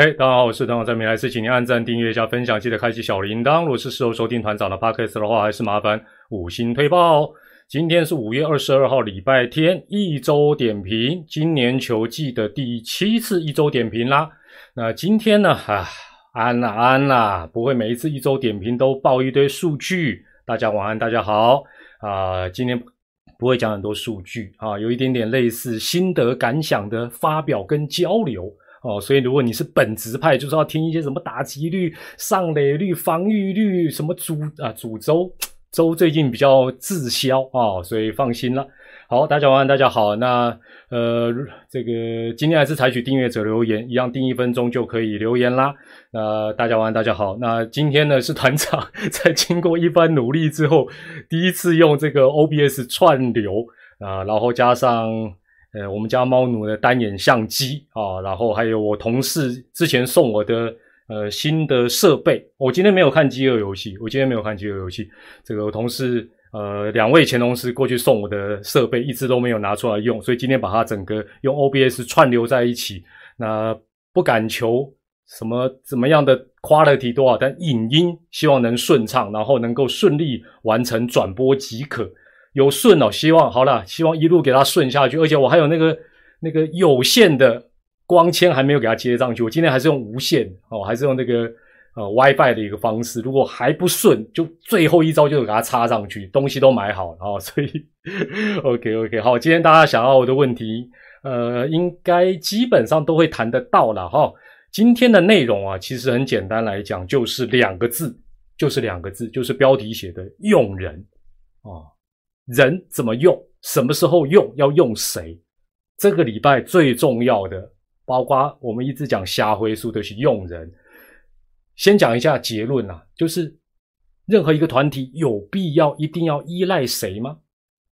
嘿，大家好，我是团长，在没来是请您按赞、订阅一下、分享，记得开启小铃铛。如果是事后收听团长的 podcast 的话，还是麻烦五星推爆。今天是五月二十二号，礼拜天，一周点评，今年球季的第七次一周点评啦。那今天呢，啊，安啦安啦，不会每一次一周点评都报一堆数据。大家晚安，大家好啊，今天不会讲很多数据啊，有一点点类似心得感想的发表跟交流。哦，所以如果你是本职派，就是要听一些什么打击率、上垒率、防御率，什么主啊主周周最近比较滞销啊，所以放心了。好，大家晚安，大家好。那呃，这个今天还是采取订阅者留言，一样订一分钟就可以留言啦。那大家晚安，大家好。那今天呢是团长 在经过一番努力之后，第一次用这个 OBS 串流啊，然后加上。呃，我们家猫奴的单眼相机啊，然后还有我同事之前送我的呃新的设备。我今天没有看饥饿游戏，我今天没有看饥饿游戏。这个我同事呃两位前同事过去送我的设备，一直都没有拿出来用，所以今天把它整个用 OBS 串流在一起。那不敢求什么怎么样的 quality 多少，但影音希望能顺畅，然后能够顺利完成转播即可。有顺哦，希望好了，希望一路给它顺下去。而且我还有那个那个有线的光纤还没有给它接上去，我今天还是用无线哦，还是用那个呃 WiFi 的一个方式。如果还不顺，就最后一招就是给它插上去，东西都买好了哦。所以 OK OK 好，今天大家想要的问题，呃，应该基本上都会谈得到了哈。今天的内容啊，其实很简单来讲，就是两个字，就是两个字，就是标题写的用人啊。人怎么用？什么时候用？要用谁？这个礼拜最重要的，包括我们一直讲瞎回书的是用人。先讲一下结论啊，就是任何一个团体有必要一定要依赖谁吗？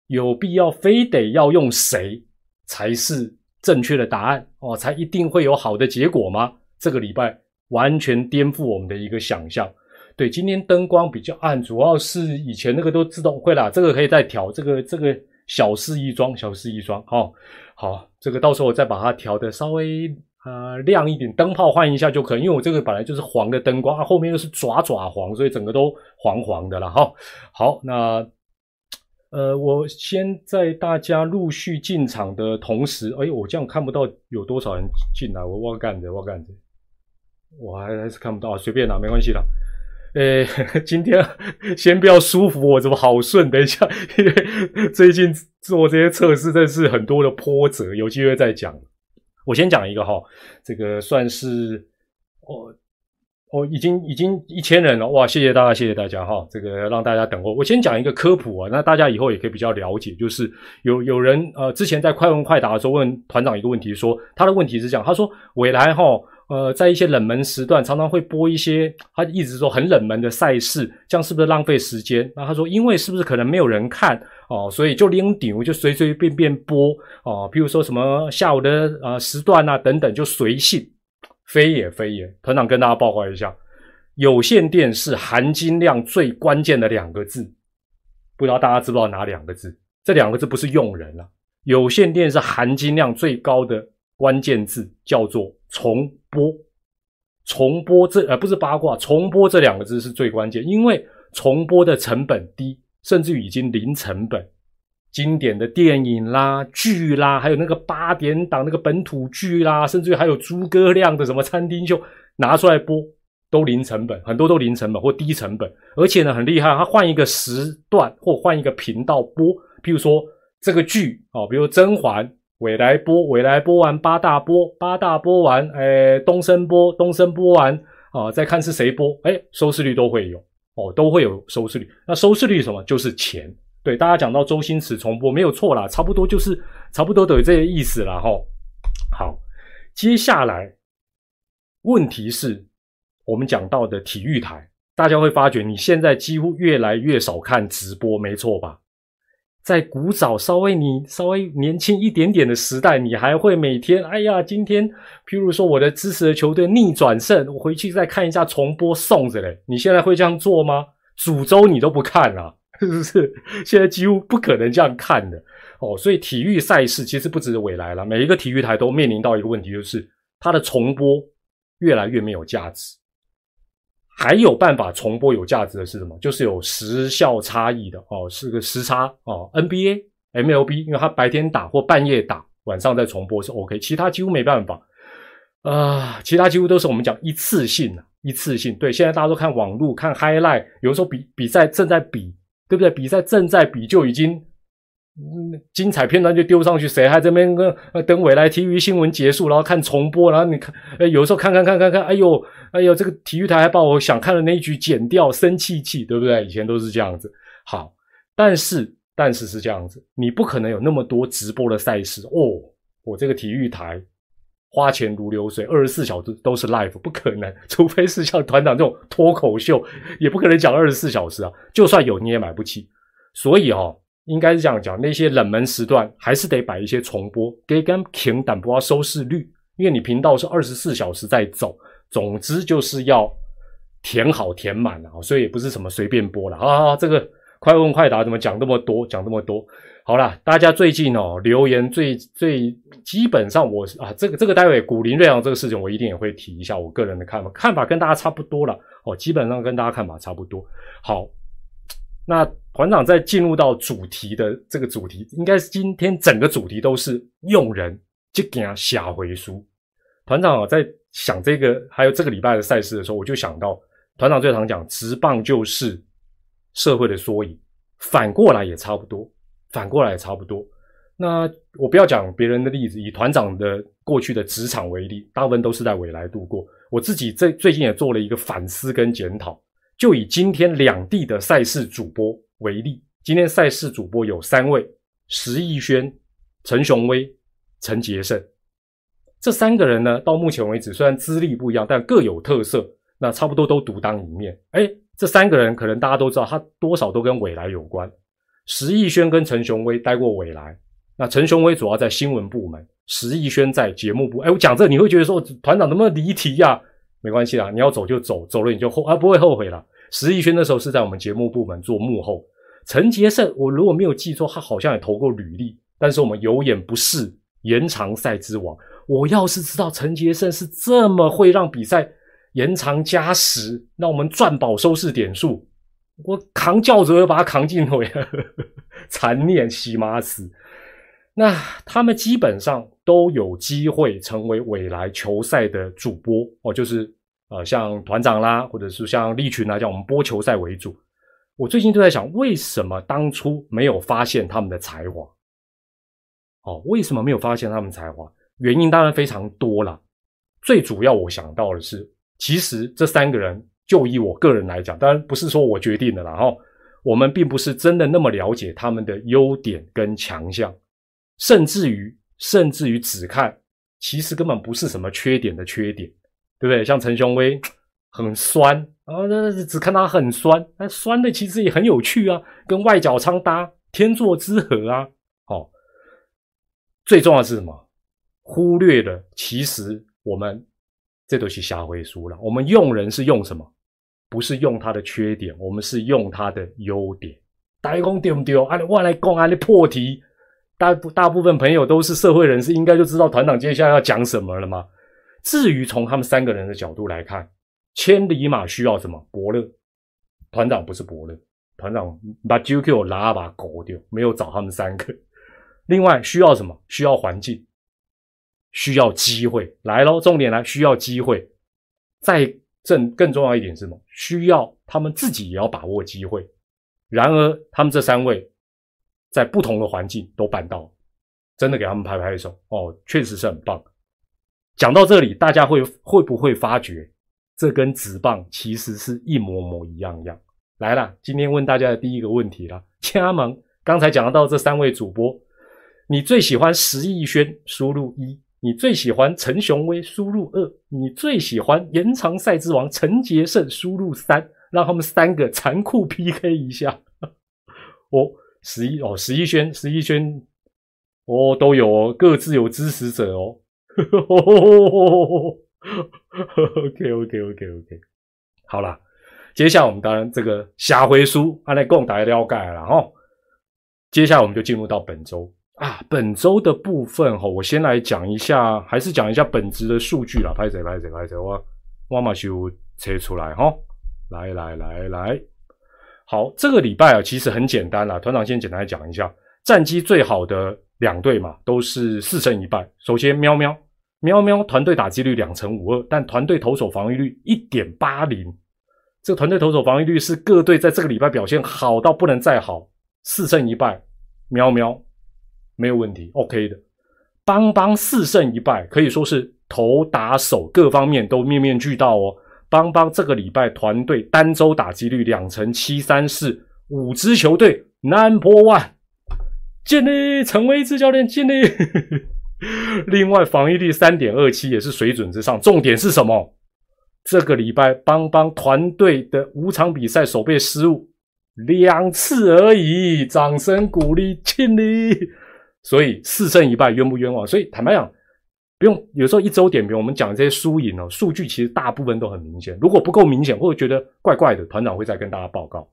有必要非得要用谁才是正确的答案哦？才一定会有好的结果吗？这个礼拜完全颠覆我们的一个想象。对，今天灯光比较暗，主要是以前那个都自动会啦，这个可以再调，这个这个小事一桩，小事一桩，好，好，这个到时候我再把它调的稍微呃亮一点，灯泡换一下就可以，因为我这个本来就是黄的灯光啊，后面又是爪爪黄，所以整个都黄黄的了哈。好，那呃，我先在大家陆续进场的同时，哎，我这样看不到有多少人进来，我我干着我干着，我还还是看不到，随便啦，没关系啦。呃，今天先不要舒服，我怎么好顺？等一下，因 为最近做这些测试，真是很多的波折，有机会再讲。我先讲一个哈，这个算是哦哦，已经已经一千人了哇！谢谢大家，谢谢大家哈，这个让大家等候。我先讲一个科普啊，那大家以后也可以比较了解。就是有有人呃，之前在快问快答的时候问团长一个问题，说他的问题是这样，他说未来哈。呃，在一些冷门时段，常常会播一些他一直说很冷门的赛事，这样是不是浪费时间？那他说，因为是不是可能没有人看哦，所以就拎顶，就随随便便播哦，比如说什么下午的呃时段啊等等，就随性，非也非也。团长跟大家报告一下，有线电视含金量最关键的两个字，不知道大家知不知道哪两个字？这两个字不是用人了，有线电视含金量最高的关键字叫做。重播，重播这呃不是八卦，重播这两个字是最关键，因为重播的成本低，甚至于已经零成本。经典的电影啦、剧啦，还有那个八点档那个本土剧啦，甚至于还有诸葛亮的什么餐厅秀拿出来播，都零成本，很多都零成本或低成本，而且呢很厉害，他换一个时段或换一个频道播，譬如说这个剧哦，比如甄嬛。未来播，未来播完八大播，八大播完，哎，东升播，东升播完啊，再看是谁播，哎，收视率都会有哦，都会有收视率。那收视率什么？就是钱。对，大家讲到周星驰重播没有错啦，差不多就是差不多都有这些意思了哈。好，接下来问题是，我们讲到的体育台，大家会发觉你现在几乎越来越少看直播，没错吧？在古早稍微你稍微年轻一点点的时代，你还会每天哎呀，今天譬如说我的支持的球队逆转胜，我回去再看一下重播送着嘞。你现在会这样做吗？主周你都不看啊，是不是？现在几乎不可能这样看的哦。所以体育赛事其实不止未来了，每一个体育台都面临到一个问题，就是它的重播越来越没有价值。还有办法重播有价值的是什么？就是有时效差异的哦，是个时差哦。NBA、MLB，因为它白天打或半夜打，晚上再重播是 OK，其他几乎没办法啊。其他几乎都是我们讲一次性的，一次性。对，现在大家都看网络看 highlight，有时候比比赛正在比，对不对？比赛正在比就已经。嗯，精彩片段就丢上去，谁还这边跟等未来体育新闻结束，然后看重播，然后你看，哎，有时候看看看看看，哎呦，哎呦，这个体育台还把我想看的那一局剪掉，生气气，对不对？以前都是这样子。好，但是但是是这样子，你不可能有那么多直播的赛事哦。我这个体育台花钱如流水，二十四小时都是 live，不可能，除非是像团长这种脱口秀，也不可能讲二十四小时啊。就算有，你也买不起。所以哦。应该是这样讲，那些冷门时段还是得摆一些重播，给跟平但不要收视率，因为你频道是二十四小时在走，总之就是要填好填满啊，所以也不是什么随便播了啊。这个快问快答怎么讲这么多，讲这么多？好了，大家最近哦留言最最基本上我啊，这个这个待会古林瑞阳这个事情我一定也会提一下我个人的看法，看法跟大家差不多了哦，基本上跟大家看法差不多。好。那团长在进入到主题的这个主题，应该是今天整个主题都是用人就给他下回书。团长啊，在想这个还有这个礼拜的赛事的时候，我就想到团长最常讲，直棒就是社会的缩影，反过来也差不多，反过来也差不多。那我不要讲别人的例子，以团长的过去的职场为例，大部分都是在未来度过。我自己最最近也做了一个反思跟检讨。就以今天两地的赛事主播为例，今天赛事主播有三位：石义轩、陈雄威、陈杰胜。这三个人呢，到目前为止虽然资历不一样，但各有特色。那差不多都独当一面。哎，这三个人可能大家都知道，他多少都跟未来有关。石义轩跟陈雄威待过未来，那陈雄威主要在新闻部门，石义轩在节目部。哎，我讲这你会觉得说团长能不能离题呀？没关系啦，你要走就走，走了你就后啊不会后悔了。石义轩那时候是在我们节目部门做幕后，陈杰胜我如果没有记错，他好像也投过履历，但是我们有眼不识延长赛之王。我要是知道陈杰胜是这么会让比赛延长加时，那我们赚饱收视点数，我扛轿子要把他扛进回，残念西马斯。那他们基本上都有机会成为未来球赛的主播哦，就是。呃，像团长啦，或者是像利群啦，像我们播球赛为主。我最近就在想，为什么当初没有发现他们的才华？哦，为什么没有发现他们才华？原因当然非常多了。最主要我想到的是，其实这三个人，就以我个人来讲，当然不是说我决定的啦。哈，我们并不是真的那么了解他们的优点跟强项，甚至于，甚至于只看，其实根本不是什么缺点的缺点。对不对？像陈雄威很酸啊，那只看他很酸，那酸的其实也很有趣啊，跟外角仓搭天作之合啊。好，最重要的是什么？忽略了，其实我们这都是瞎回书了。我们用人是用什么？不是用他的缺点，我们是用他的优点。大家讲对不对？啊，我来讲啊，你破题。大大部分朋友都是社会人士，应该就知道团长接下来要讲什么了吗？至于从他们三个人的角度来看，千里马需要什么？伯乐团长不是伯乐，团长把 GQ 拉把狗丢，没有找他们三个。另外需要什么？需要环境，需要机会。来喽，重点来，需要机会。再正更重要一点是什么？需要他们自己也要把握机会。然而，他们这三位在不同的环境都办到了，真的给他们拍拍手哦，确实是很棒。讲到这里，大家会会不会发觉，这跟纸棒其实是一模模一样样？来了，今天问大家的第一个问题了，加盟。刚才讲到这三位主播，你最喜欢石义轩？输入一。你最喜欢陈雄威？输入二。你最喜欢延长赛之王陈杰胜？输入三。让他们三个残酷 PK 一下。哦，石一哦，石一轩，石一轩，哦，都有哦，各自有支持者哦。OK OK OK OK，好了，接下来我们当然这个下回书，阿来供大家了解了哈。接下来我们就进入到本周啊，本周的部分哈，我先来讲一下，还是讲一下本质的数据啦。拍谁拍谁拍谁，我我马修切出来哈，来来来来，好，这个礼拜啊，其实很简单啦。团长先简单讲一下，战绩最好的两队嘛，都是四胜一败。首先，喵喵喵喵团队打击率两成五二，但团队投手防御率一点八零。这个团队投手防御率是各队在这个礼拜表现好到不能再好，四胜一败，喵喵。没有问题，OK 的。邦邦四胜一败，可以说是投打手各方面都面面俱到哦。邦邦这个礼拜团队单周打击率两成七三四，五支球队 Number One，建立陈威志教练尽力。另外防御率三点二七也是水准之上。重点是什么？这个礼拜邦邦团队的五场比赛守备失误两次而已，掌声鼓励建立。所以四胜一败冤不冤枉？所以坦白讲，不用有时候一周点评，我们讲这些输赢哦，数据其实大部分都很明显。如果不够明显，或者觉得怪怪的，团长会再跟大家报告。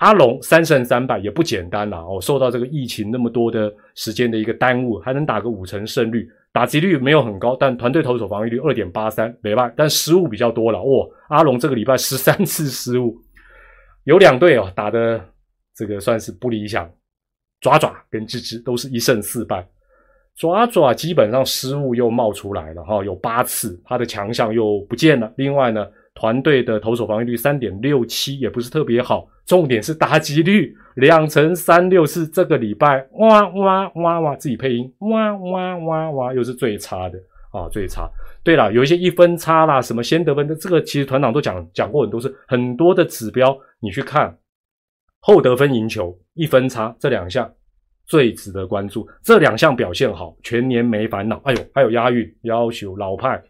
阿龙三胜三败也不简单啦哦，受到这个疫情那么多的时间的一个耽误，还能打个五成胜率，打击率没有很高，但团队投手防御率二点八三，没败，但失误比较多了哦。阿龙这个礼拜十三次失误，有两队哦打的这个算是不理想。爪爪跟芝芝都是一胜四败，爪爪基本上失误又冒出来了哈，有八次，他的强项又不见了。另外呢，团队的投手防御率三点六七也不是特别好，重点是打击率两成三六是这个礼拜哇哇哇哇自己配音哇哇哇哇又是最差的啊，最差。对了，有一些一分差啦，什么先得分的，这个其实团长都讲讲过很多次，很多的指标你去看。后得分赢球一分差这两项最值得关注，这两项表现好，全年没烦恼。哎呦，还有押韵，要求老派。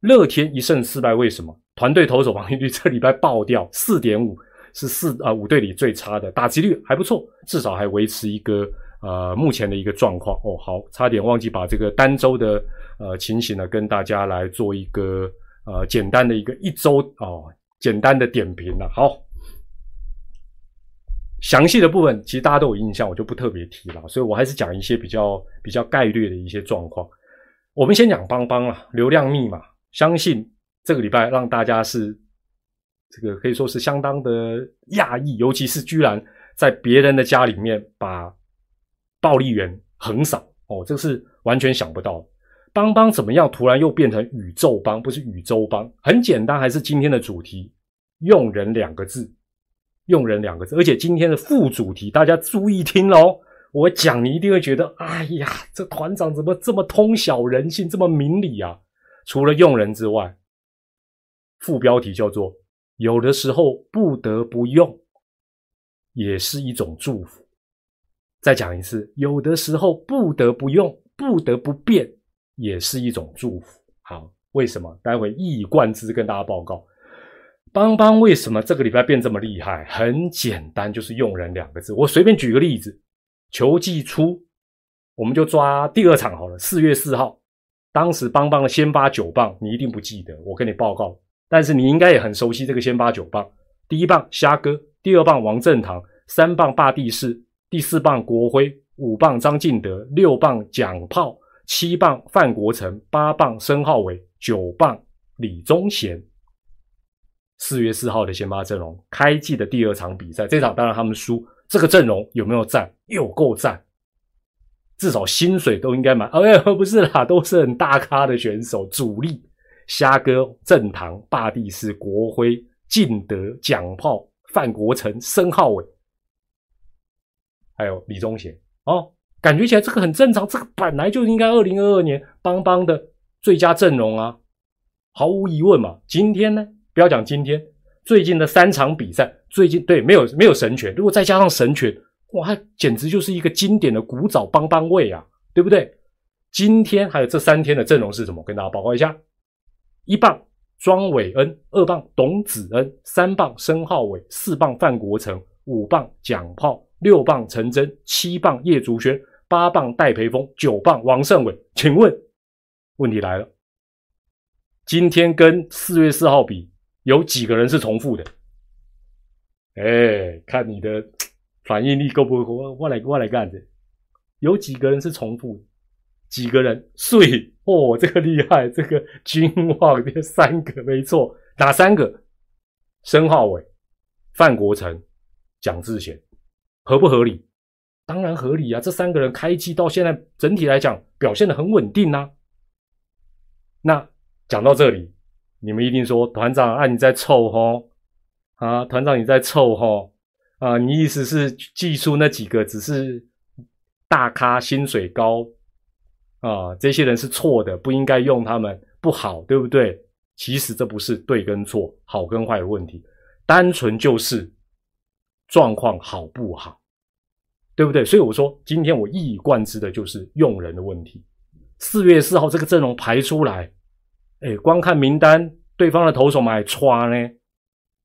乐天一胜四败，为什么？团队投手防御率这礼拜爆掉四点五，是四啊五队里最差的，打击率还不错，至少还维持一个呃目前的一个状况。哦，好，差点忘记把这个单周的呃情形呢跟大家来做一个呃简单的一个一周哦简单的点评了。好。详细的部分其实大家都有印象，我就不特别提了，所以我还是讲一些比较比较概率的一些状况。我们先讲邦邦啊，流量密码，相信这个礼拜让大家是这个可以说是相当的讶异，尤其是居然在别人的家里面把暴力源横扫哦，这个是完全想不到。邦邦怎么样突然又变成宇宙邦，不是宇宙邦？很简单，还是今天的主题“用人”两个字。用人两个字，而且今天的副主题，大家注意听喽！我讲你一定会觉得，哎呀，这团长怎么这么通晓人性，这么明理啊？除了用人之外，副标题叫做“有的时候不得不用，也是一种祝福”。再讲一次，有的时候不得不用，不得不变，也是一种祝福。好，为什么？待会一以贯之跟大家报告。邦邦为什么这个礼拜变这么厉害？很简单，就是用人两个字。我随便举个例子，球季初，我们就抓第二场好了。四月四号，当时邦邦的先发九棒，你一定不记得，我跟你报告。但是你应该也很熟悉这个先发九棒：第一棒虾哥，第二棒王正堂，三棒霸地士，第四棒国辉，五棒张进德，六棒蒋炮，七棒范国成，八棒申浩伟，九棒李宗贤。四月四号的先发阵容，开季的第二场比赛，这场当然他们输。这个阵容有没有赞？有够赞，至少薪水都应该满。哎，不是啦，都是很大咖的选手，主力虾哥、正堂、霸地是国辉、进德、蒋炮、范国成、申浩伟，还有李宗贤。哦，感觉起来这个很正常，这个本来就应该二零二二年邦邦的最佳阵容啊，毫无疑问嘛。今天呢？不要讲今天最近的三场比赛，最近对没有没有神拳，如果再加上神拳，哇，简直就是一个经典的古早邦邦位啊，对不对？今天还有这三天的阵容是什么？跟大家报告一下：一棒庄伟恩，二棒董子恩，三棒申浩伟，四棒范国成，五棒蒋炮，六棒陈真，七棒叶竹轩，八棒戴培峰，九棒王胜伟。请问，问题来了，今天跟四月四号比？有几个人是重复的？哎，看你的反应力够不够？我来我来干的。有几个人是重复的？几个人？睡哦，这个厉害，这个君望这三个没错，哪三个？申浩伟、范国成、蒋志贤，合不合理？当然合理啊！这三个人开机到现在，整体来讲表现的很稳定呐。那讲到这里，你们一定说团长啊，你在凑吼啊？团长你在凑吼啊？你意思是技术那几个只是大咖，薪水高啊？这些人是错的，不应该用他们，不好，对不对？其实这不是对跟错、好跟坏的问题，单纯就是状况好不好。对不对？所以我说，今天我一以贯之的就是用人的问题。四月四号这个阵容排出来，哎，光看名单，对方的投手们还差呢。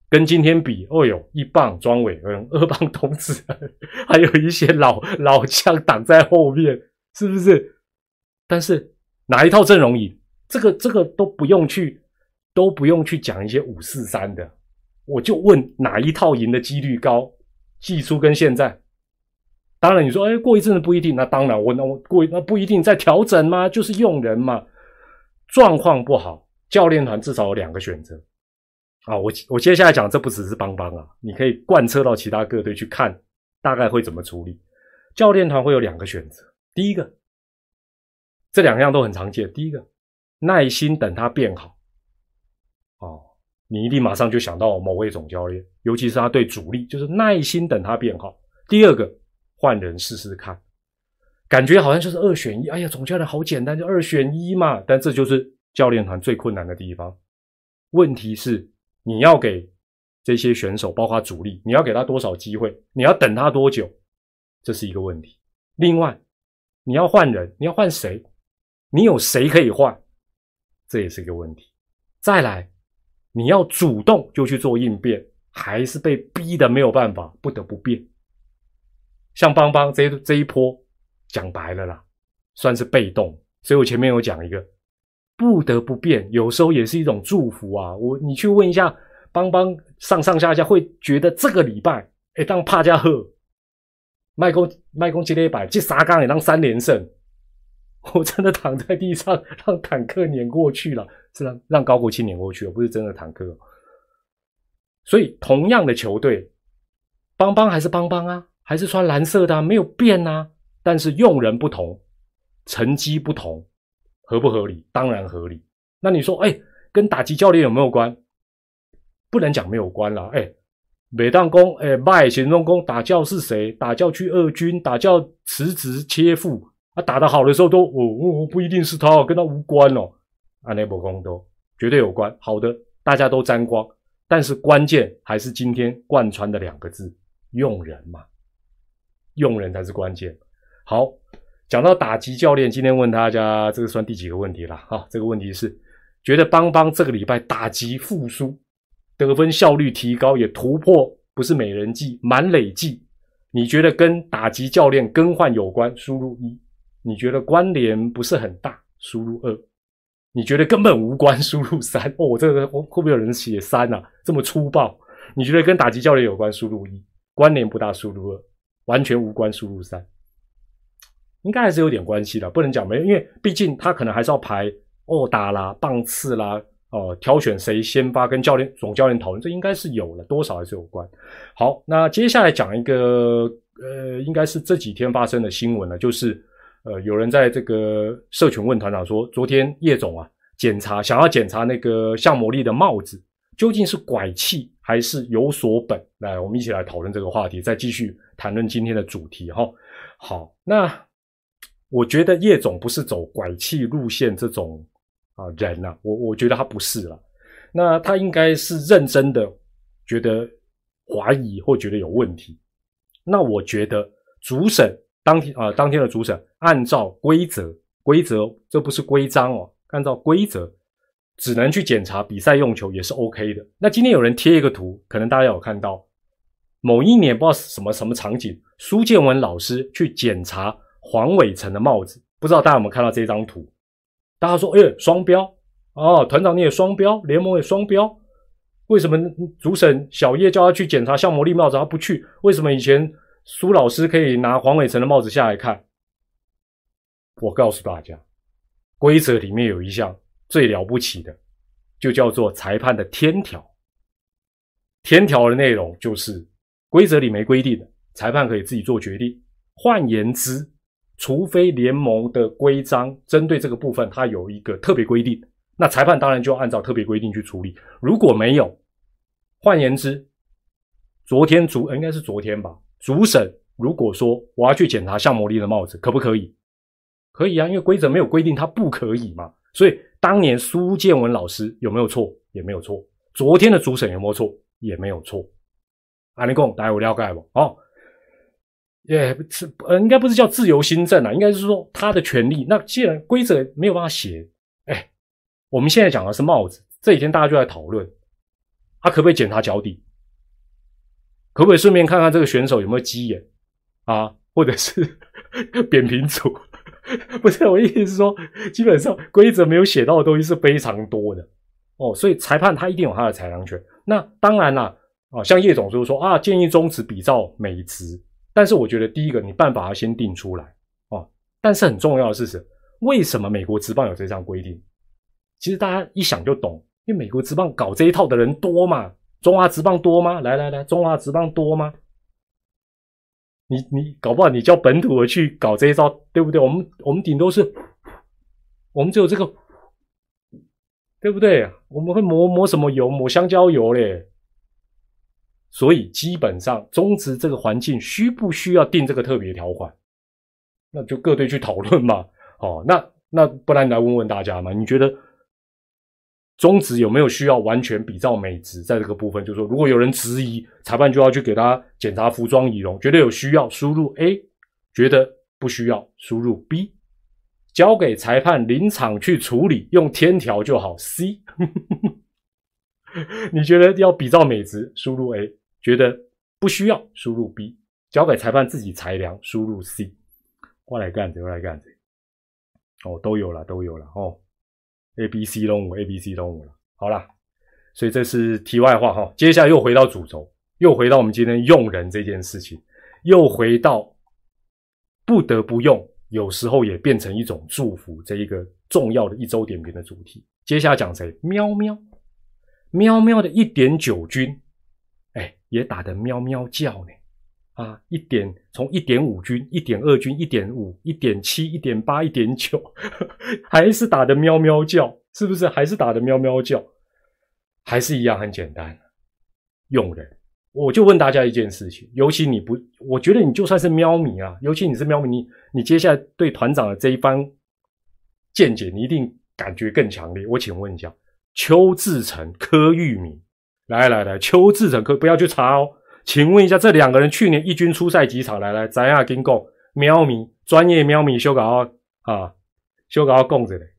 跟今天比，哦呦，一棒庄伟恩，二棒童子，还有一些老老将挡在后面，是不是？但是哪一套阵容赢？这个这个都不用去，都不用去讲一些五四三的，我就问哪一套赢的几率高？季初跟现在。当然，你说，哎，过一阵子不一定。那当然，我那我过那不一定在调整吗？就是用人嘛，状况不好，教练团至少有两个选择啊。我我接下来讲，这不只是邦邦啊，你可以贯彻到其他各队去看，大概会怎么处理。教练团会有两个选择，第一个，这两样都很常见。第一个，耐心等他变好。哦，你一定马上就想到某位总教练，尤其是他对主力，就是耐心等他变好。第二个。换人试试看，感觉好像就是二选一。哎呀，总教练好简单，就二选一嘛。但这就是教练团最困难的地方。问题是，你要给这些选手，包括主力，你要给他多少机会？你要等他多久？这是一个问题。另外，你要换人，你要换谁？你有谁可以换？这也是一个问题。再来，你要主动就去做应变，还是被逼的没有办法，不得不变？像邦邦这这一波，讲白了啦，算是被动。所以我前面有讲一个，不得不变，有时候也是一种祝福啊。我你去问一下邦邦上上下下，会觉得这个礼拜，哎，当帕加赫麦公麦公接了一百，这沙冈也当三连胜，我真的躺在地上 让坦克碾过去了，是让让高国庆碾过去了，不是真的坦克。所以同样的球队，邦邦还是邦邦啊。还是穿蓝色的，没有变啊。但是用人不同，成绩不同，合不合理？当然合理。那你说，哎，跟打击教练有没有关？不能讲没有关了。哎，每当公，哎，卖贤中公打教是谁？打教去二军，打教辞职切腹，啊，打得好的时候都，哦哦，不一定是他，跟他无关哦。阿内伯公都绝对有关。好的，大家都沾光，但是关键还是今天贯穿的两个字：用人嘛。用人才是关键。好，讲到打击教练，今天问大家这个算第几个问题了？哈，这个问题是觉得邦邦这个礼拜打击复苏，得分效率提高，也突破不是美人计，满累计。你觉得跟打击教练更换有关？输入一。你觉得关联不是很大？输入二。你觉得根本无关？输入三。哦，我这个会不会有人写三啊？这么粗暴？你觉得跟打击教练有关？输入一。关联不大？输入二。完全无关，输入三，应该还是有点关系的，不能讲没有，因为毕竟他可能还是要排二打啦、棒次啦，哦，挑选谁先发，跟教练总教练讨论，这应该是有了，多少还是有关。好，那接下来讲一个，呃，应该是这几天发生的新闻了，就是呃，有人在这个社群问团长说，昨天叶总啊检查，想要检查那个向魔力的帽子。究竟是拐气还是有所本？来，我们一起来讨论这个话题，再继续谈论今天的主题哈。好，那我觉得叶总不是走拐气路线这种啊人呐，我我觉得他不是了。那他应该是认真的，觉得怀疑或觉得有问题。那我觉得主审当天啊，当天的主审按照规则，规则这不是规章哦，按照规则。只能去检查比赛用球也是 OK 的。那今天有人贴一个图，可能大家有看到，某一年不知道什么什么场景，苏建文老师去检查黄伟成的帽子，不知道大家有没有看到这张图？大家说，哎，双标哦，团长你也双标，联盟也双标，为什么主审小叶叫他去检查像魔力帽子，他不去？为什么以前苏老师可以拿黄伟成的帽子下来看？我告诉大家，规则里面有一项最了不起的，就叫做裁判的天条。天条的内容就是规则里没规定的，裁判可以自己做决定。换言之，除非联盟的规章针对这个部分它有一个特别规定，那裁判当然就按照特别规定去处理。如果没有，换言之，昨天主应该是昨天吧，主审如果说我要去检查向魔力的帽子，可不可以？可以啊，因为规则没有规定他不可以嘛。所以当年苏建文老师有没有错？也没有错。昨天的主审有没有错？也没有错。阿尼贡，大家有了解不？哦，也不是呃，应该不是叫自由新政啊，应该是说他的权利。那既然规则没有办法写，哎，我们现在讲的是帽子。这几天大家就在讨论，他可不可以检查脚底？可不可以顺便看看这个选手有没有鸡眼啊？或者是 扁平足？不是我意思是说，基本上规则没有写到的东西是非常多的哦，所以裁判他一定有他的裁量权。那当然啦，啊，像叶总就是说啊，建议终止比照美职。但是我觉得第一个，你办法要先定出来哦。但是很重要的是什为什么美国职棒有这项规定？其实大家一想就懂，因为美国职棒搞这一套的人多嘛，中华职棒多吗？来来来，中华职棒多吗？你你搞不好你叫本土的去搞这一招，对不对？我们我们顶多是，我们只有这个，对不对？我们会抹抹什么油？抹香蕉油嘞。所以基本上中职这个环境需不需要定这个特别条款？那就各队去讨论嘛。哦，那那不然你来问问大家嘛？你觉得？中职有没有需要完全比照美职？在这个部分，就是说，如果有人质疑，裁判就要去给他检查服装仪容，觉得有需要，输入 A；觉得不需要，输入 B。交给裁判临场去处理，用天条就好。C，你觉得要比照美值，输入 A；觉得不需要，输入 B。交给裁判自己裁量，输入 C。过来干，过来干，哦，都有了，都有了，哦。A、B、C 动物，A、B、C 动物了。好了，所以这是题外话哈。接下来又回到主轴，又回到我们今天用人这件事情，又回到不得不用，有时候也变成一种祝福这一个重要的一周点评的主题。接下来讲谁？喵喵，喵喵的一点九军，哎，也打得喵喵叫呢。啊，一点从一点五军、一点二军、一点五、一点七、一点八、一点九，还是打的喵喵叫，是不是？还是打的喵喵叫，还是一样很简单。用人，我就问大家一件事情，尤其你不，我觉得你就算是喵迷啊，尤其你是喵迷，你你接下来对团长的这一番见解，你一定感觉更强烈。我请问一下，邱志成、柯玉敏，来来来，邱志成，可不要去查哦。请问一下，这两个人去年一军出赛几场？来来，咱亚跟讲，喵咪专业喵咪修稿啊，修稿供着嘞。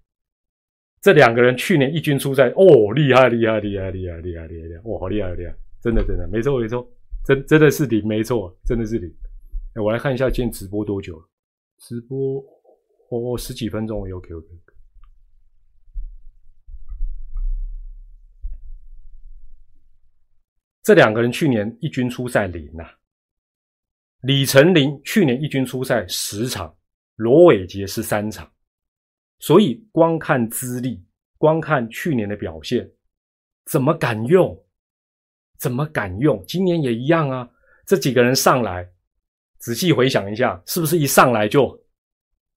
这两个人去年一军出赛，哦，厉害厉害厉害厉害厉害厉害，哇，好厉害厉害，真的真的，没错没错，真真的是你，没错，真的是零。我来看一下，今天直播多久了？直播哦，十几分钟，OK OK。这两个人去年一军出赛零呐，李成林去年一军出赛十场，罗伟杰是三场，所以光看资历，光看去年的表现，怎么敢用？怎么敢用？今年也一样啊！这几个人上来，仔细回想一下，是不是一上来就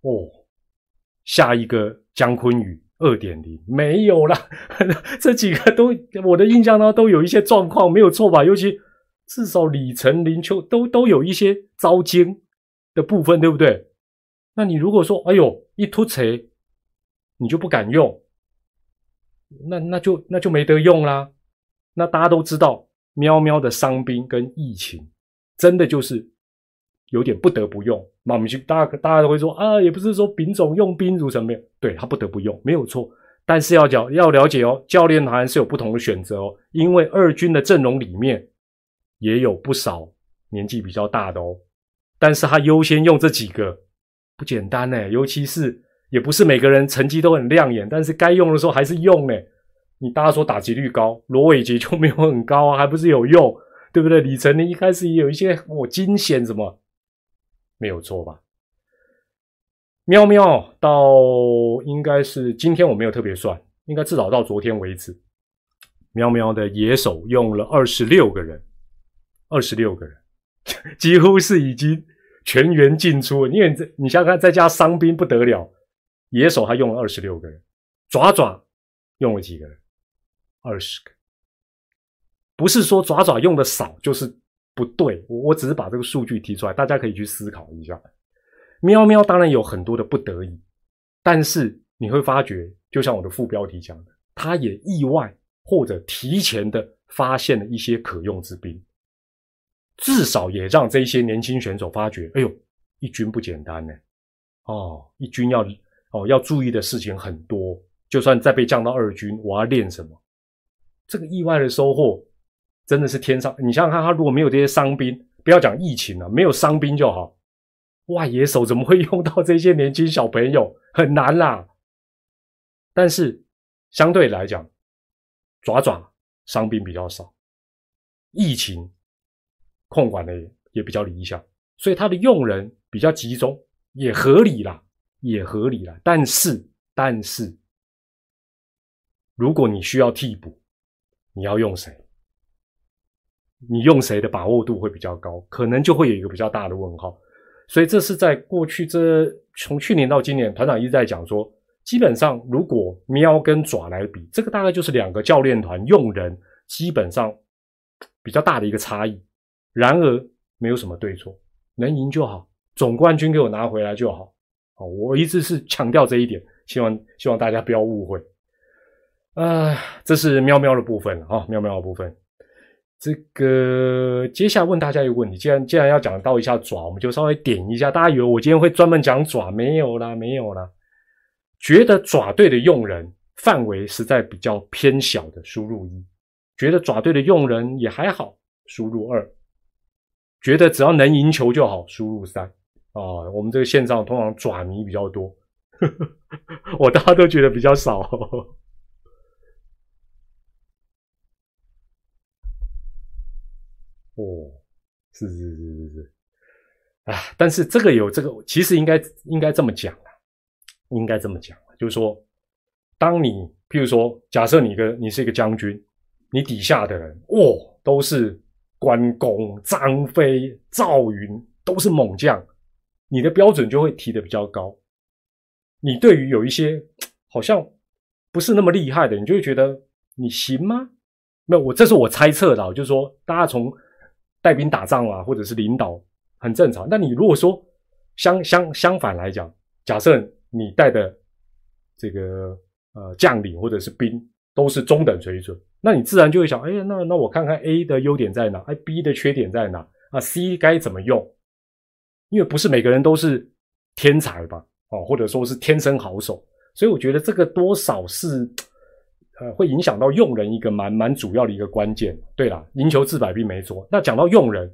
哦，下一个姜昆宇？二点零没有了，这几个都我的印象呢，都有一些状况，没有错吧？尤其至少李成林秋都都有一些招奸的部分，对不对？那你如果说哎呦一突锤，你就不敢用，那那就那就没得用啦。那大家都知道，喵喵的伤兵跟疫情，真的就是。有点不得不用，那我们去大家大家都会说啊，也不是说丙种用兵如什么样，对他不得不用没有错，但是要讲要了解哦，教练团是有不同的选择哦，因为二军的阵容里面也有不少年纪比较大的哦，但是他优先用这几个不简单呢，尤其是也不是每个人成绩都很亮眼，但是该用的时候还是用呢。你大家说打击率高，罗伟杰就没有很高啊，还不是有用，对不对？李晨呢一开始也有一些我惊险什么。没有错吧？喵喵到应该是今天我没有特别算，应该至少到昨天为止，喵喵的野手用了二十六个人，二十六个人，几乎是已经全员进出。你也你想想看，再加伤兵不得了，野手还用了二十六个人，爪爪用了几个人？二十个。不是说爪爪用的少就是不对，我我只是把这个数据提出来，大家可以去思考一下。喵喵当然有很多的不得已，但是你会发觉，就像我的副标题讲的，他也意外或者提前的发现了一些可用之兵，至少也让这些年轻选手发觉，哎呦，一军不简单呢。哦，一军要哦要注意的事情很多，就算再被降到二军，我要练什么？这个意外的收获。真的是天上，你想想看，他如果没有这些伤兵，不要讲疫情了，没有伤兵就好。哇，野手怎么会用到这些年轻小朋友？很难啦。但是相对来讲，爪爪伤兵比较少，疫情控管的也比较理想，所以他的用人比较集中，也合理啦，也合理啦。但是，但是，如果你需要替补，你要用谁？你用谁的把握度会比较高，可能就会有一个比较大的问号。所以这是在过去这从去年到今年，团长一直在讲说，基本上如果喵跟爪来比，这个大概就是两个教练团用人基本上比较大的一个差异。然而没有什么对错，能赢就好，总冠军给我拿回来就好。好，我一直是强调这一点，希望希望大家不要误会。啊，这是喵喵的部分啊，喵喵的部分。这个接下来问大家一个问题，既然既然要讲到一下爪，我们就稍微点一下。大家以为我今天会专门讲爪，没有啦，没有啦。觉得爪队的用人范围实在比较偏小的，输入一；觉得爪队的用人也还好，输入二；觉得只要能赢球就好，输入三。啊，我们这个线上通常爪迷比较多，我大家都觉得比较少。哦，是是是是是，啊！但是这个有这个，其实应该应该这么讲啊，应该这么讲，就是说，当你譬如说，假设你个你是一个将军，你底下的人，哦，都是关公、张飞、赵云，都是猛将，你的标准就会提的比较高。你对于有一些好像不是那么厉害的，你就会觉得你行吗？没有，我这是我猜测的，就是说，大家从带兵打仗啊，或者是领导，很正常。那你如果说相相相反来讲，假设你带的这个呃将领或者是兵都是中等水准，那你自然就会想，哎呀，那那我看看 A 的优点在哪，哎，B 的缺点在哪啊？C 该怎么用？因为不是每个人都是天才吧，哦，或者说是天生好手，所以我觉得这个多少是。呃，会影响到用人一个蛮蛮主要的一个关键。对了，赢球治百病没错。那讲到用人，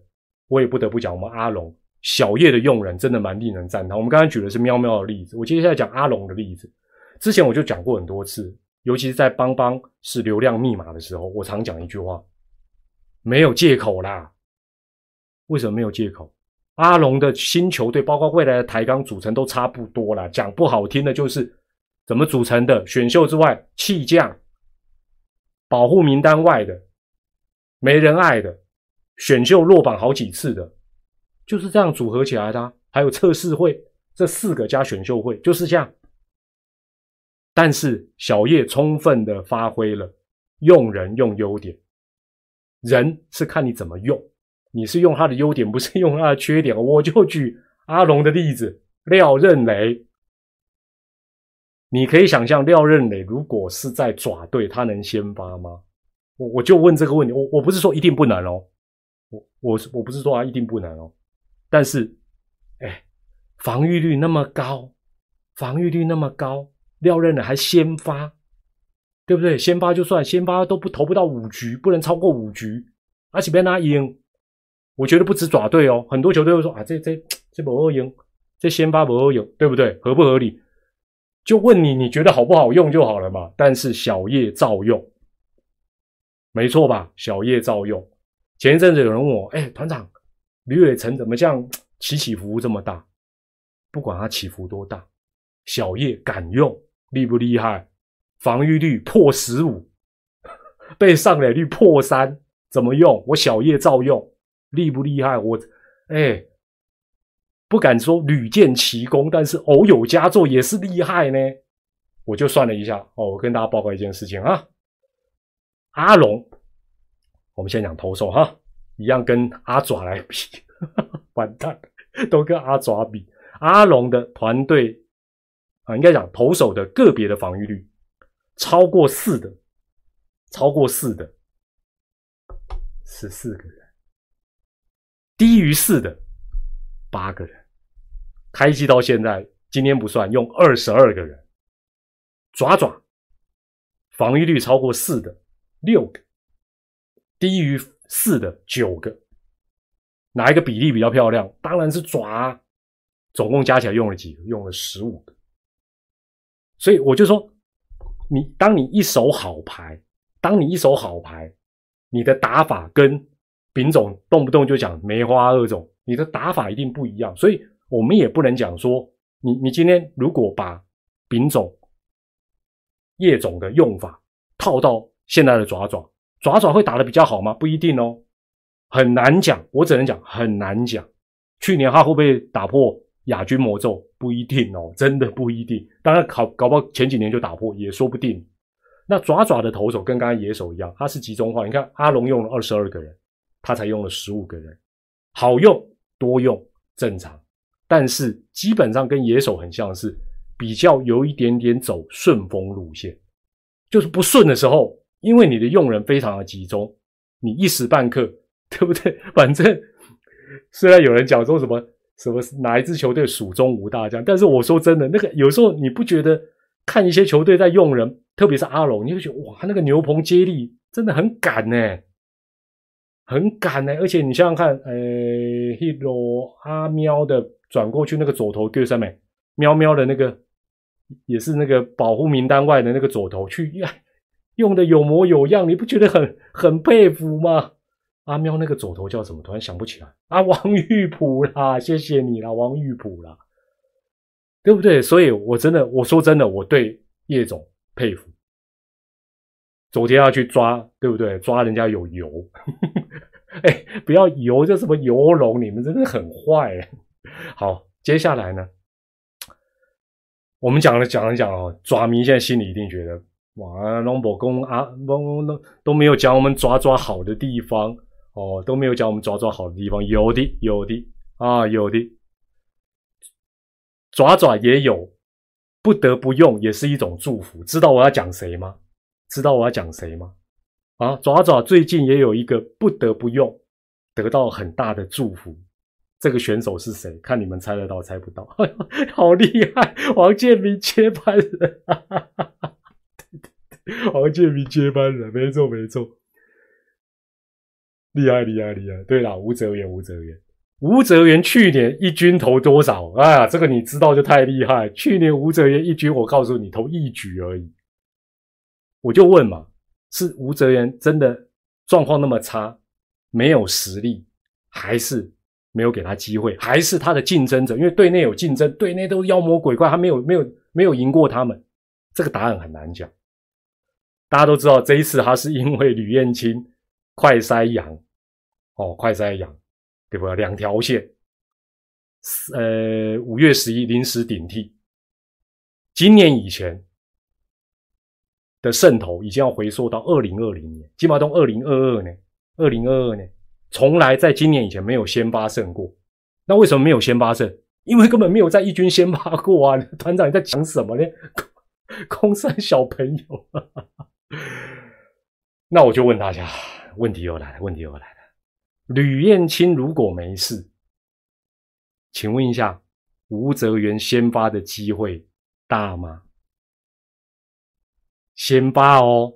我也不得不讲我们阿龙小叶的用人真的蛮令人赞叹。我们刚才举的是喵喵的例子，我接下来讲阿龙的例子。之前我就讲过很多次，尤其是在邦邦是流量密码的时候，我常讲一句话：没有借口啦。为什么没有借口？阿龙的新球队，包括未来的台钢组成都差不多啦。讲不好听的就是怎么组成的，选秀之外弃将。保护名单外的、没人爱的、选秀落榜好几次的，就是这样组合起来的。还有测试会这四个加选秀会，就是这样。但是小叶充分的发挥了用人用优点，人是看你怎么用，你是用他的优点，不是用他的缺点。我就举阿龙的例子，廖任磊。你可以想象廖任磊如果是在爪队，他能先发吗？我我就问这个问题，我我不是说一定不能哦，我我我不是说他一定不能哦，但是，哎，防御率那么高，防御率那么高，廖任磊还先发，对不对？先发就算，先发都不投不到五局，不能超过五局，而且别拿赢，我觉得不止爪队哦，很多球队会说啊，这这这不二赢，这先发不二赢，对不对？合不合理？就问你，你觉得好不好用就好了嘛。但是小叶照用，没错吧？小叶照用。前一阵子有人问我，哎，团长，吕伟成怎么这样起起伏伏这么大？不管他起伏多大，小叶敢用，厉不厉害？防御率破十五，被上垒率破三，怎么用？我小叶照用，厉不厉害？我哎，不敢说屡建奇功，但是偶有佳作也是厉害呢。我就算了一下哦，我跟大家报告一件事情啊，阿龙，我们先讲投手哈，一样跟阿爪来比，完蛋，都跟阿爪比。阿龙的团队啊，应该讲投手的个别的防御率超过四的，超过四的十四个人，低于四的八个人。开机到现在，今天不算，用二十二个人。爪爪防御率超过四的六个，低于四的九个。哪一个比例比较漂亮？当然是爪。总共加起来用了几个？用了十五个。所以我就说，你当你一手好牌，当你一手好牌，你的打法跟丙种动不动就讲梅花二种，你的打法一定不一样。所以我们也不能讲说，你你今天如果把丙种、叶种的用法套到现在的爪爪，爪爪会打的比较好吗？不一定哦，很难讲。我只能讲很难讲。去年他会不会打破？亚军魔咒不一定哦，真的不一定。当然，搞搞不好前几年就打破也说不定。那爪爪的投手跟刚刚野手一样，他是集中化。你看阿龙用了二十二个人，他才用了十五个人，好用多用正常。但是基本上跟野手很像是比较有一点点走顺风路线，就是不顺的时候，因为你的用人非常的集中，你一时半刻 对不对？反正虽然有人讲说什么。什么哪一支球队蜀中无大将？但是我说真的，那个有时候你不觉得看一些球队在用人，特别是阿龙，你会觉得哇，那个牛棚接力真的很赶呢，很赶呢。而且你想想看，呃，Hero 阿喵的转过去那个左头对上面，喵喵的那个也是那个保护名单外的那个左头去 呀用的有模有样，你不觉得很很佩服吗？阿喵那个左头叫什么？突然想不起来。啊，王玉普啦，谢谢你啦，王玉普啦，对不对？所以我真的，我说真的，我对叶总佩服。昨天要去抓，对不对？抓人家有油，哎，不要油，这什么油龙？你们真的很坏。好，接下来呢，我们讲了讲了讲哦，抓迷现在心里一定觉得，哇，龙伯公啊，都都都没有讲我们抓抓好的地方。哦，都没有讲我们爪爪好的地方，有的，有的啊，有的，爪爪也有，不得不用也是一种祝福。知道我要讲谁吗？知道我要讲谁吗？啊，爪爪最近也有一个不得不用，得到很大的祝福。这个选手是谁？看你们猜得到猜不到？好厉害，王建民接班人，王建民接班人，没错没错。厉害厉害厉害！对了，吴泽元，吴泽元，吴泽元去年一军投多少？哎呀，这个你知道就太厉害。去年吴泽元一军，我告诉你，投一局而已。我就问嘛，是吴泽元真的状况那么差，没有实力，还是没有给他机会，还是他的竞争者？因为队内有竞争，队内都妖魔鬼怪，他没有没有没有赢过他们。这个答案很难讲。大家都知道，这一次他是因为吕彦青。快筛阳，哦，快筛阳，对不？两条线，呃，五月十一临时顶替。今年以前的渗透已经要回溯到二零二零年，金马东二零二二年，二零二二年从来在今年以前没有先发胜过。那为什么没有先发胜？因为根本没有在一军先发过啊！团长你在讲什么呢？空山小朋友，那我就问大家。问题又来了，问题又来了。吕燕青如果没事，请问一下，吴泽元先发的机会大吗？先发哦，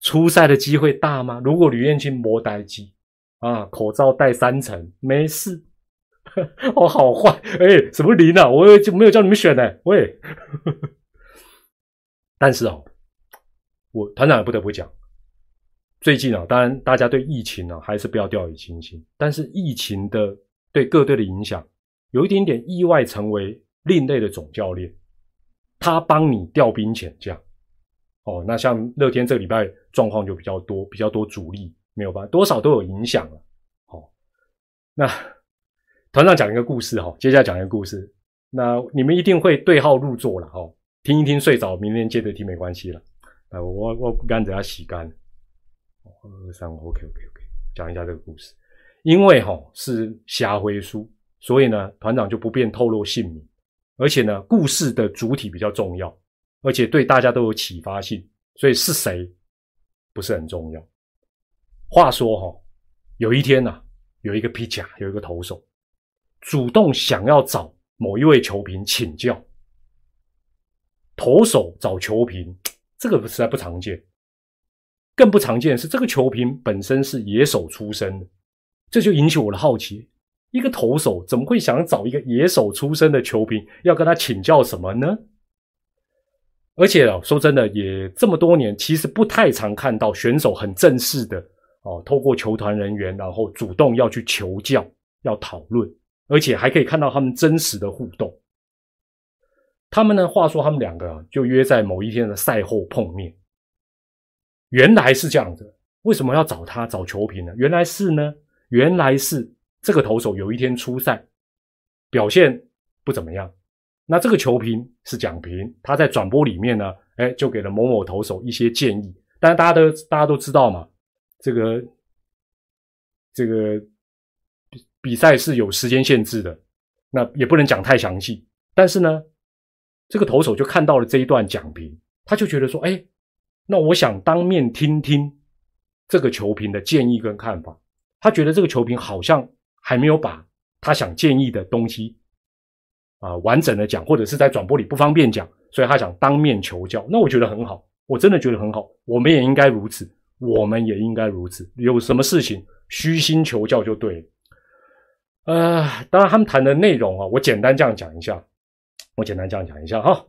出赛的机会大吗？如果吕燕青没待机啊，口罩戴三层，没事。我 好坏，哎，什么零啊？我就没有叫你们选呢。喂，但是哦，我团长也不得不讲。最近啊，当然大家对疫情呢还是不要掉以轻心。但是疫情的对各队的影响，有一点点意外成为另类的总教练。他帮你调兵遣将。哦，那像乐天这个礼拜状况就比较多，比较多主力没有办法，多少都有影响了。好，那 团长讲一个故事哈，接下来讲一个故事，那你们一定会对号入座了哈，听一听睡着，明天接着听没关系了。啊，我我不干等下洗干。二三 OK OK OK，讲一下这个故事，因为哈是瞎回书，所以呢团长就不便透露姓名，而且呢故事的主体比较重要。而且对大家都有启发性，所以是谁不是很重要。话说哈，有一天呐，有一个皮甲，有一个投手，主动想要找某一位球评请教。投手找球评，这个实在不常见。更不常见是，这个球评本身是野手出身的，这就引起我的好奇：一个投手怎么会想找一个野手出身的球评，要跟他请教什么呢？而且哦，说真的，也这么多年，其实不太常看到选手很正式的哦，透过球团人员，然后主动要去求教、要讨论，而且还可以看到他们真实的互动。他们呢，话说他们两个就约在某一天的赛后碰面。原来是这样子，为什么要找他找球评呢？原来是呢，原来是这个投手有一天出赛表现不怎么样。那这个球评是蒋平，他在转播里面呢，哎，就给了某某投手一些建议。但是大家都大家都知道嘛，这个这个比赛是有时间限制的，那也不能讲太详细。但是呢，这个投手就看到了这一段讲评，他就觉得说，哎，那我想当面听听这个球评的建议跟看法。他觉得这个球评好像还没有把他想建议的东西。啊，完整的讲，或者是在转播里不方便讲，所以他想当面求教。那我觉得很好，我真的觉得很好。我们也应该如此，我们也应该如此。有什么事情虚心求教就对了。呃，当然他们谈的内容啊，我简单这样讲一下。我简单这样讲一下哈。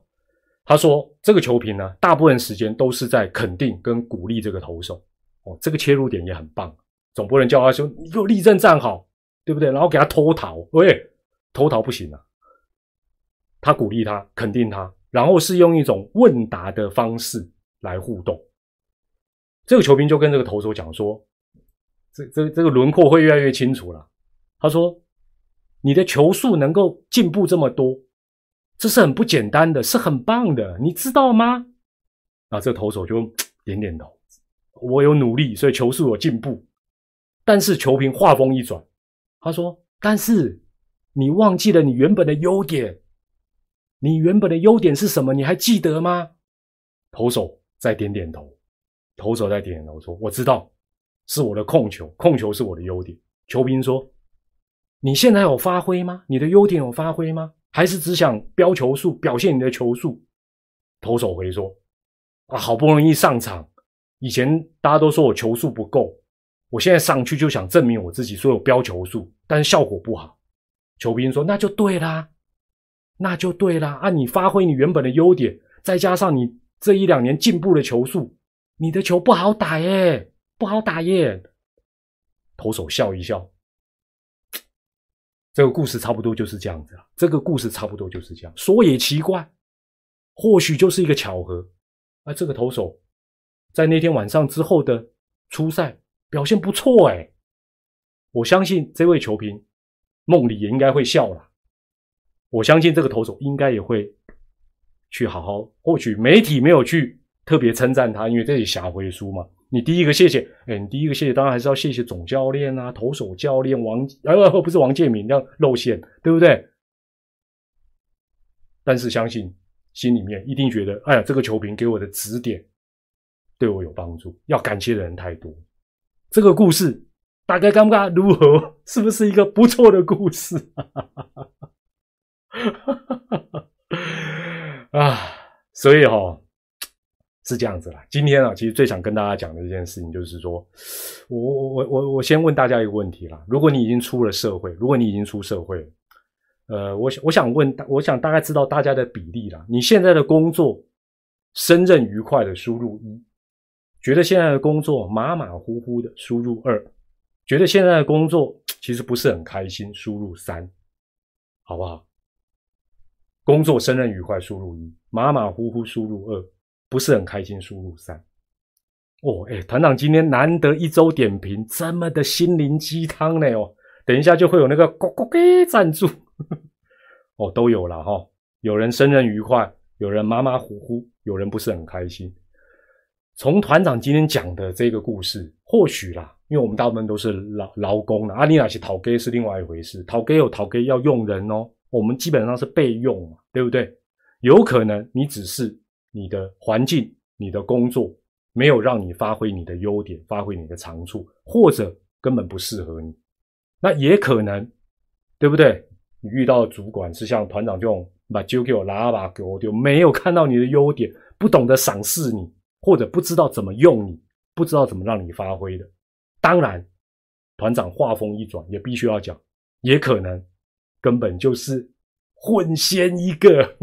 他说这个球评呢，大部分时间都是在肯定跟鼓励这个投手。哦，这个切入点也很棒。总不能叫他说你给我立正站好，对不对？然后给他偷逃，喂，偷逃不行啊。他鼓励他，肯定他，然后是用一种问答的方式来互动。这个球评就跟这个投手讲说：“这、这、这个轮廓会越来越清楚了。”他说：“你的球速能够进步这么多，这是很不简单的，是很棒的，你知道吗？”啊，这个投手就 点点头：“我有努力，所以球速有进步。”但是球评话锋一转，他说：“但是你忘记了你原本的优点。”你原本的优点是什么？你还记得吗？投手再点点头，投手再点点头说：“我知道，是我的控球，控球是我的优点。”球评说：“你现在有发挥吗？你的优点有发挥吗？还是只想标球数，表现你的球速？”投手回说：“啊，好不容易上场，以前大家都说我球速不够，我现在上去就想证明我自己，说有标球数，但是效果不好。”球评说：“那就对啦。”那就对了啊！你发挥你原本的优点，再加上你这一两年进步的球速，你的球不好打耶，不好打耶。投手笑一笑，这个故事差不多就是这样子了。这个故事差不多就是这样，说也奇怪，或许就是一个巧合。啊，这个投手在那天晚上之后的初赛表现不错哎，我相信这位球评梦里也应该会笑了。我相信这个投手应该也会去好好，或许媒体没有去特别称赞他，因为这里下回书嘛。你第一个谢谢，哎，你第一个谢谢，当然还是要谢谢总教练啊，投手教练王，呃，不是王建民，这样露馅，对不对？但是相信心里面一定觉得，哎呀，这个球评给我的指点对我有帮助，要感谢的人太多。这个故事大概尴尬如何？是不是一个不错的故事？哈 啊，所以哈是这样子啦。今天啊，其实最想跟大家讲的一件事情，就是说，我我我我我先问大家一个问题啦。如果你已经出了社会，如果你已经出社会，呃，我我想问，我想大概知道大家的比例啦。你现在的工作胜任愉快的输入一，觉得现在的工作马马虎虎的输入二，觉得现在的工作其实不是很开心输入三，好不好？工作胜任愉快，输入一；马马虎虎，输入二；不是很开心，输入三。哦，哎，团长今天难得一周点评，这么的心灵鸡汤呢哦。等一下就会有那个咕咕给赞助，哦，都有了哈。有人胜任愉快，有人马马虎虎，有人不是很开心。从团长今天讲的这个故事，或许啦，因为我们大部分都是劳劳工的，阿尼那些讨给是另外一回事。讨给有讨给要用人哦，我们基本上是备用嘛，对不对？有可能你只是你的环境、你的工作没有让你发挥你的优点，发挥你的长处，或者根本不适合你。那也可能，对不对？你遇到的主管是像团长这种把揪给我拉把给我丢，没有看到你的优点，不懂得赏识你，或者不知道怎么用你，不知道怎么让你发挥的。当然，团长话锋一转，也必须要讲，也可能根本就是混仙一个，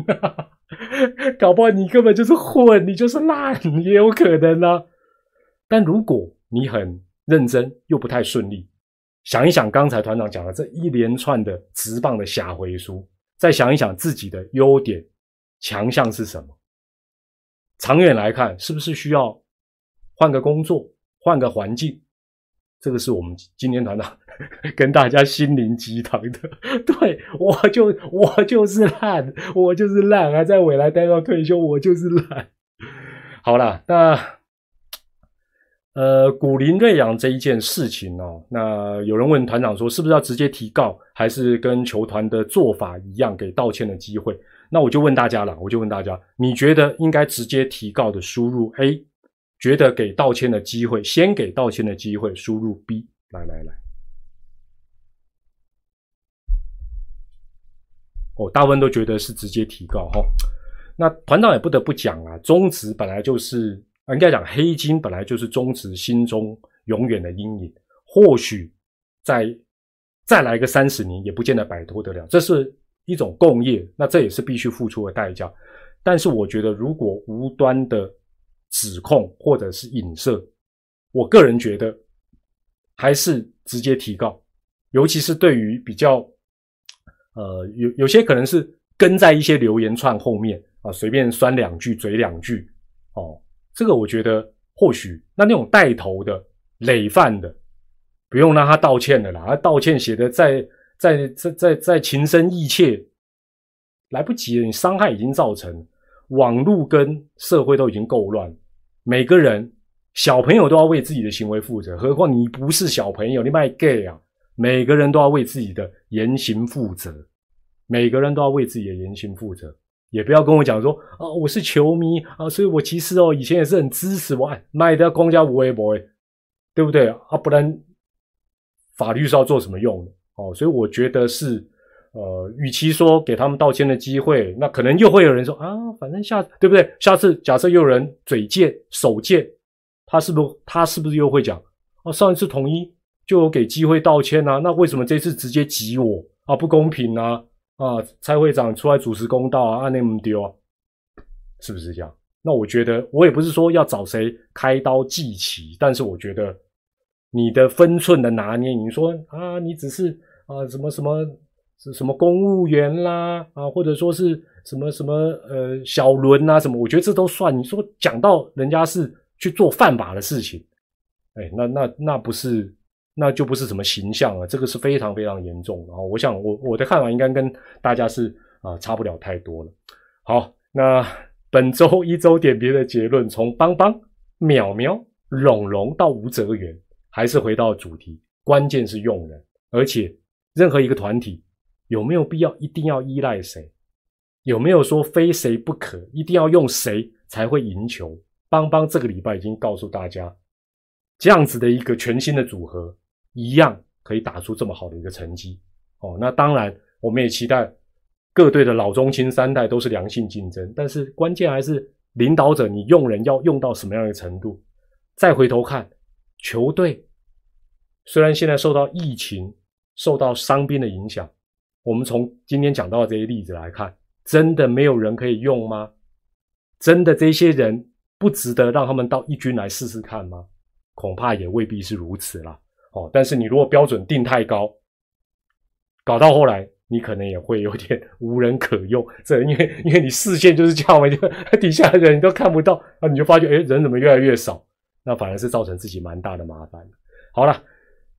搞不好你根本就是混，你就是烂，也有可能啊。但如果你很认真，又不太顺利。想一想刚才团长讲的这一连串的直棒的下回书，再想一想自己的优点、强项是什么？长远来看，是不是需要换个工作、换个环境？这个是我们今天团长 跟大家心灵鸡汤的。对我就我就是烂，我就是烂，还在未来待到退休，我就是烂。好了，那。呃，古林瑞阳这一件事情哦，那有人问团长说，是不是要直接提告，还是跟球团的做法一样，给道歉的机会？那我就问大家了，我就问大家，你觉得应该直接提告的，输入 A；觉得给道歉的机会，先给道歉的机会，输入 B。来来来，哦，大部分都觉得是直接提告哈。那团长也不得不讲啊，中职本来就是。应该讲，黑金本来就是中职心中永远的阴影。或许再再来个三十年，也不见得摆脱得了。这是一种共业，那这也是必须付出的代价。但是，我觉得如果无端的指控或者是影射，我个人觉得还是直接提告。尤其是对于比较呃有有些可能是跟在一些留言串后面啊，随便酸两句、嘴两句哦。这个我觉得或许那那种带头的累犯的，不用让他道歉的啦。他道歉写的再再再再再情深意切，来不及了。你伤害已经造成，网络跟社会都已经够乱。每个人小朋友都要为自己的行为负责，何况你不是小朋友，你卖 gay 啊？每个人都要为自己的言行负责，每个人都要为自己的言行负责。也不要跟我讲说啊，我是球迷啊，所以我其实哦，以前也是很支持我，卖的公家无为不为，对不对啊？不然法律是要做什么用的哦？所以我觉得是，呃，与其说给他们道歉的机会，那可能又会有人说啊，反正下对不对？下次假设又有人嘴贱手贱，他是不是他是不是又会讲啊？上一次统一就有给机会道歉啊，那为什么这次直接挤我啊？不公平啊！啊，蔡会长出来主持公道啊，按那么丢啊，是不是这样？那我觉得，我也不是说要找谁开刀祭旗，但是我觉得你的分寸的拿捏，你说啊，你只是啊什么什么是什么公务员啦啊，或者说是什么什么呃小轮啊什么，我觉得这都算。你说讲到人家是去做犯法的事情，哎，那那那不是。那就不是什么形象了，这个是非常非常严重的啊！我想我我的看法应该跟大家是啊差不了太多了。好，那本周一周点评的结论，从邦邦、淼淼、龙龙到吴泽源，还是回到主题，关键是用人。而且任何一个团体有没有必要一定要依赖谁？有没有说非谁不可？一定要用谁才会赢球？邦邦这个礼拜已经告诉大家，这样子的一个全新的组合。一样可以打出这么好的一个成绩哦。那当然，我们也期待各队的老中青三代都是良性竞争。但是关键还是领导者，你用人要用到什么样的程度？再回头看球队，虽然现在受到疫情、受到伤兵的影响，我们从今天讲到的这些例子来看，真的没有人可以用吗？真的这些人不值得让他们到一军来试试看吗？恐怕也未必是如此啦。哦，但是你如果标准定太高，搞到后来你可能也会有点 无人可用。这因为因为你视线就是这样嘛，就 底下的人你都看不到，那你就发觉，哎，人怎么越来越少？那反而是造成自己蛮大的麻烦。好了，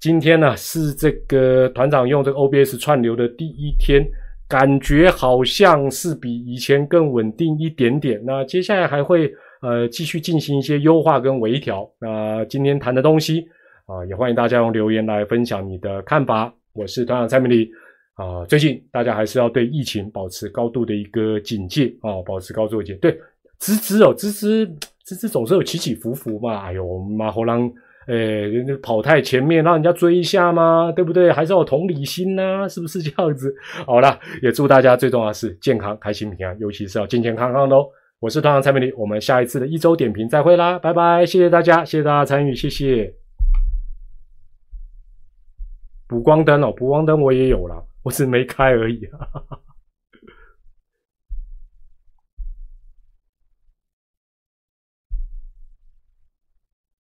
今天呢是这个团长用这个 OBS 串流的第一天，感觉好像是比以前更稳定一点点。那接下来还会呃继续进行一些优化跟微调。那今天谈的东西啊，也欢迎大家用留言来分享你的看法。我是团长蔡明礼啊，最近大家还是要对疫情保持高度的一个警戒啊，保持高度的警戒。对，芝芝哦，芝芝芝芝总是有起起伏伏嘛。哎呦，马猴狼，诶，跑太前面，让人家追一下嘛，对不对？还是要有同理心呐，是不是这样子？好了，也祝大家最重要的是健康、开心、平安，尤其是要健健康康的哦。我是团长蔡明礼，我们下一次的一周点评再会啦，拜拜，谢谢大家，谢谢大家参与，谢谢。补光灯哦，补光灯我也有了，我只没开而已。哈哈哈